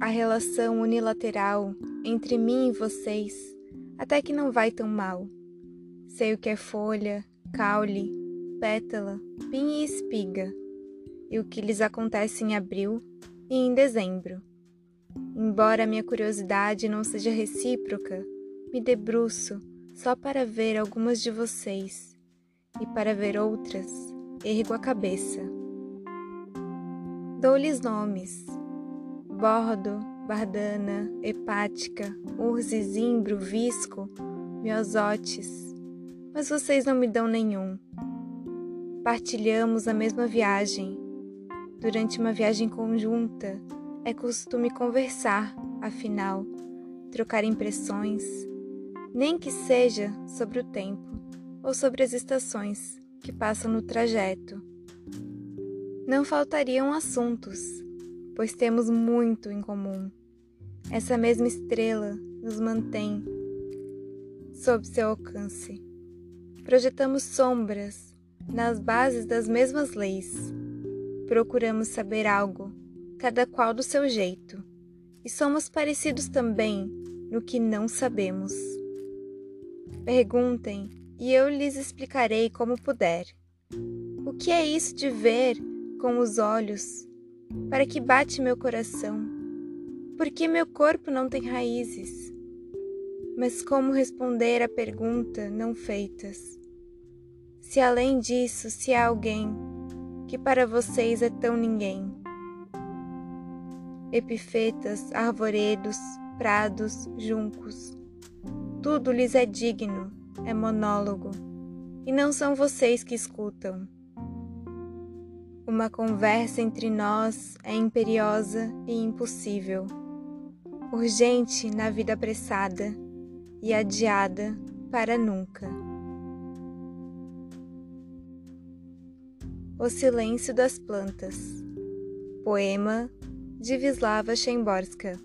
a relação unilateral entre mim e vocês, até que não vai tão mal. Sei o que é folha, caule, pétala, pinha e espiga, e o que lhes acontece em abril e em dezembro. Embora minha curiosidade não seja recíproca, me debruço só para ver algumas de vocês, e para ver outras, ergo a cabeça. Dou-lhes nomes: bordo, bardana, hepática, urze, zimbro, visco, miosotes, mas vocês não me dão nenhum. Partilhamos a mesma viagem. Durante uma viagem conjunta, é costume conversar, afinal, trocar impressões, nem que seja sobre o tempo ou sobre as estações que passam no trajeto. Não faltariam assuntos, pois temos muito em comum. Essa mesma estrela nos mantém sob seu alcance. Projetamos sombras nas bases das mesmas leis. Procuramos saber algo, cada qual do seu jeito, e somos parecidos também no que não sabemos. Perguntem e eu lhes explicarei como puder. O que é isso de ver com os olhos? Para que bate meu coração? Por que meu corpo não tem raízes? Mas como responder à pergunta não feitas? Se além disso, se há alguém que para vocês é tão ninguém. Epifetas, arvoredos, prados, juncos, tudo lhes é digno, é monólogo, e não são vocês que escutam. Uma conversa entre nós é imperiosa e impossível, urgente na vida apressada e adiada para nunca. O Silêncio das Plantas Poema de Vislava Szymborska